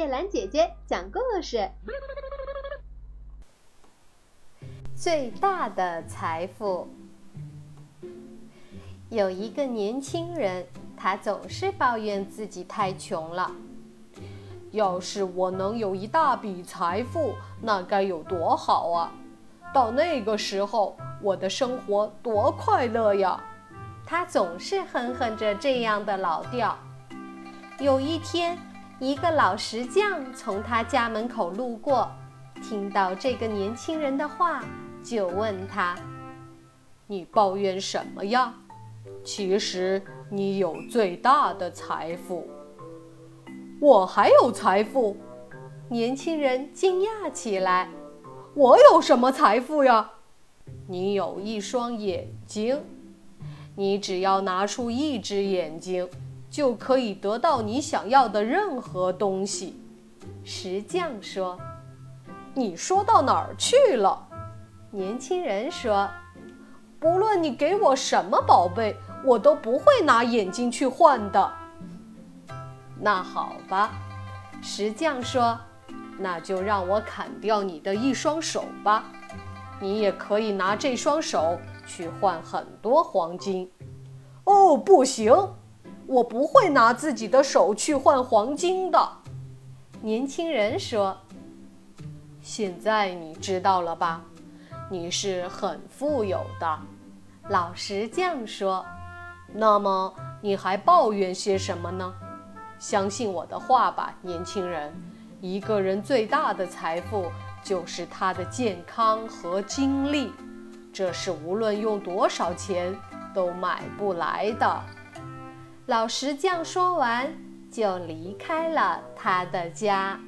叶兰姐姐讲故事。最大的财富。有一个年轻人，他总是抱怨自己太穷了。要是我能有一大笔财富，那该有多好啊！到那个时候，我的生活多快乐呀！他总是哼哼着这样的老调。有一天，一个老石匠从他家门口路过，听到这个年轻人的话，就问他：“你抱怨什么呀？其实你有最大的财富。”我还有财富？年轻人惊讶起来：“我有什么财富呀？”你有一双眼睛，你只要拿出一只眼睛。就可以得到你想要的任何东西，石匠说：“你说到哪儿去了？”年轻人说：“不论你给我什么宝贝，我都不会拿眼睛去换的。”那好吧，石匠说：“那就让我砍掉你的一双手吧，你也可以拿这双手去换很多黄金。”哦，不行。我不会拿自己的手去换黄金的，年轻人说。现在你知道了吧？你是很富有的，老石匠说。那么你还抱怨些什么呢？相信我的话吧，年轻人，一个人最大的财富就是他的健康和精力，这是无论用多少钱都买不来的。老石匠说完，就离开了他的家。